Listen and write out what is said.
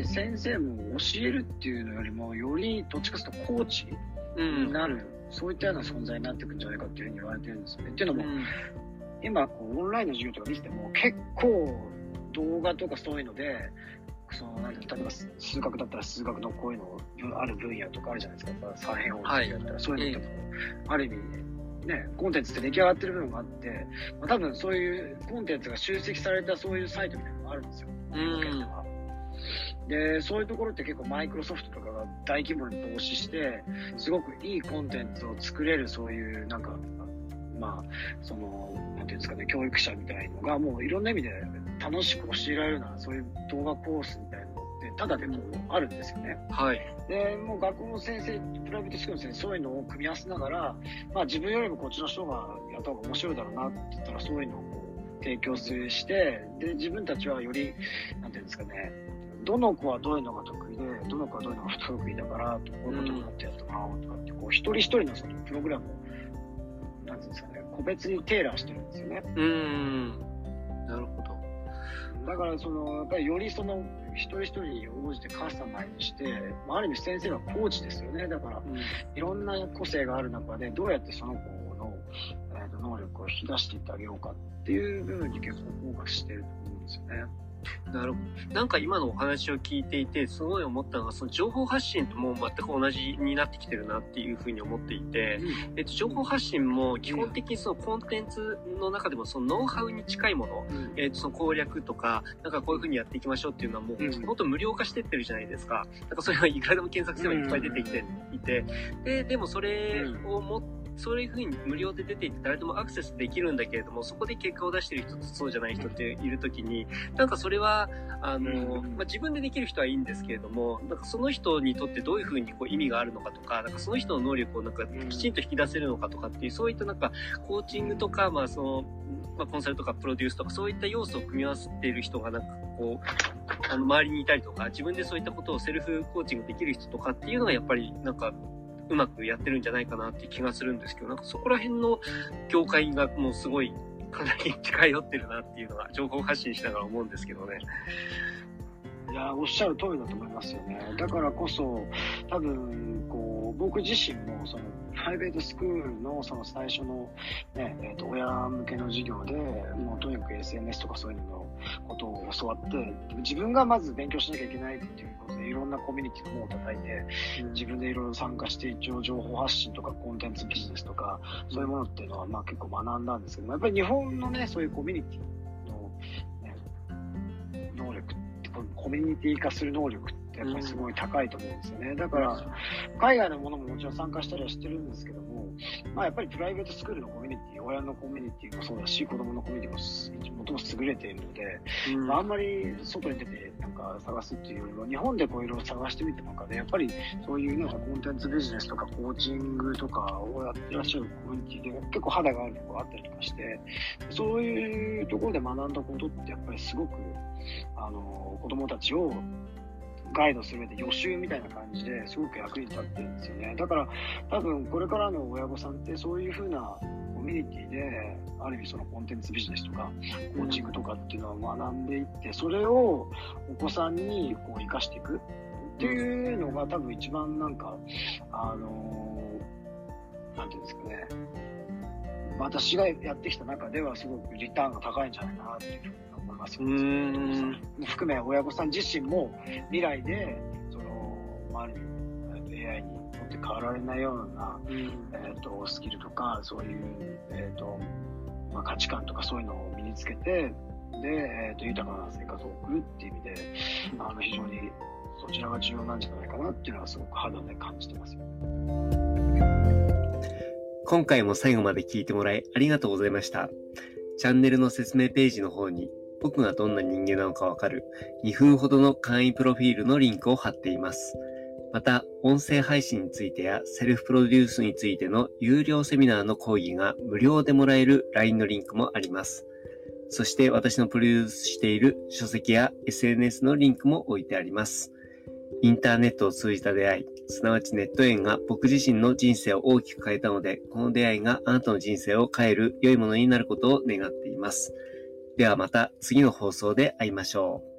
り先生も教えるっていうのよりも、よりどっちかというとコーチになる、うん、そういったような存在になっていくんじゃないかっていうふうに言われてるんですよ。ね。っていうのも、うん、今こう、オンラインの授業とか見てても、結構動画とかそういうので、そのなんて例えば数学だったら数学のこういうのある分野とかあるじゃないですか、三辺法だったら、そういうのとかも、ある意味、ね、コンテンツって出来上がってる部分があって、まあ、多分そういうコンテンツが集積されたそういうサイトみたいなのがあるんですよ。で、そういうところって結構マイクロソフトとかが大規模に投資して、すごくいいコンテンツを作れるそういうなんか、まあ、その、なんていうんですかね、教育者みたいのがもういろんな意味で楽しく教えられるような、そういう動画コースみたいなのって、ただでもあるんですよね。はい。で、もう学校の先生、プライベートスクールの先生、そういうのを組み合わせながら、まあ自分よりもこっちの人がやった方が面白いだろうなって言ったら、そういうのをこう提供して、で、自分たちはより、なんていうんですかね、どの子はどういうのが得意で、どの子はどういうのが不得意だから、こういうことになってやってもらおうとかって、こう一人一人のそのプログラムを、なんていうんですかね、個別にテーラーしてるんですよね。うん。なるほど。だからその、やっぱりよりその、一人一人に応じてカスタマイズして、ある意味先生はコーチですよね。だから、いろんな個性がある中で、どうやってその子の、えー、と能力を引き出していってあげようかっていう部分に結構フォーカスしてると思うんですよね。なるほど。なんか今のお話を聞いていて、すごい思ったのが、その情報発信とも全く同じになってきてるなっていうふうに思っていて、うん、えっと、情報発信も基本的にそのコンテンツの中でもそのノウハウに近いもの、うん、えっと、その攻略とか、なんかこういうふうにやっていきましょうっていうのはもう、うん、本当無料化してってるじゃないですか。なんかそれはいくらでも検索すればいっぱい出てきていて、で、でもそれを持って、そういうふうに無料で出ていって誰でもアクセスできるんだけれども、そこで結果を出してる人とそうじゃない人っているときに、なんかそれは、あの、まあ、自分でできる人はいいんですけれども、なんかその人にとってどういうふうにこう意味があるのかとか、なんかその人の能力をなんかきちんと引き出せるのかとかっていう、そういったなんかコーチングとか、まあその、まあ、コンサルとかプロデュースとかそういった要素を組み合わせている人がなんかこう、あの周りにいたりとか、自分でそういったことをセルフコーチングできる人とかっていうのがやっぱりなんかうまくやってるんじゃないかなっていう気がするんですけど、なんかそこら辺の境界がもうすごいかなり近寄ってるなっていうのは情報発信しながら思うんですけどね。いや、おっしゃる通りだと思いますよね。だからこそ、多分、こう、僕自身も、その、プライベートスクールのその最初の、ね、えっ、ー、と、親向けの授業で、もうとにかく SNS とかそういうのことを教わって、自分がまず勉強しなきゃいけないっていうことで、いろんなコミュニティの門を叩いて、自分でいろいろ参加して、一応情報発信とかコンテンツビジネスとか、そういうものっていうのは、まあ結構学んだんですけども、やっぱり日本のね、そういうコミュニティの、ね、能力コミュニティ化する能力ってやっぱりすごい高いと思うんですよね。だから、海外のものももちろん参加したりはしてるんですけども、まあやっぱりプライベートスクールのコミュニティ、親のコミュニティもそうだし、子供のコミュニティも最も優れているので、うん、まあ、あんまり外に出てなんか探すっていうよりは、日本でこういろいろ探してみてもかで、やっぱりそういうなんかコンテンツビジネスとかコーチングとかをやってらっしゃるコミュニティで結構肌があるところがあったりとかして、そういうところで学んだことってやっぱりすごく、あの、子供たちをガイドする上で予習みたいな感じですごく役に立ってるんですよね。だから多分これからの親御さんってそういう風なコミュニティで、ある意味そのコンテンツビジネスとか、コーチングとかっていうのを学んでいって、それをお子さんにこう活かしていくっていうのが多分一番なんか、あのー、なんていうんですかね、私がやってきた中ではすごくリターンが高いんじゃないかなっていうふうに思いますよね。含め親御さん自身も未来で、その、周りに AI にって変わられないような、うん、えーと、スキルとかそういう、えーとまあ、価値観とかそういうのを身につけてで、えーと、豊かな生活を送るっていう意味で、あの非常にそちらが重要なんじゃないかなっていうのはすごく肌で感じてますよ。今回も最後まで聞いてもらいありがとうございました。チャンネルの説明ページの方に僕がどんな人間なのかわかる2分ほどの簡易プロフィールのリンクを貼っています。また、音声配信についてやセルフプロデュースについての有料セミナーの講義が無料でもらえる LINE のリンクもあります。そして私のプロデュースしている書籍や SNS のリンクも置いてあります。インターネットを通じた出会い、すなわちネット縁が僕自身の人生を大きく変えたので、この出会いがあなたの人生を変える良いものになることを願っています。ではまた次の放送で会いましょう。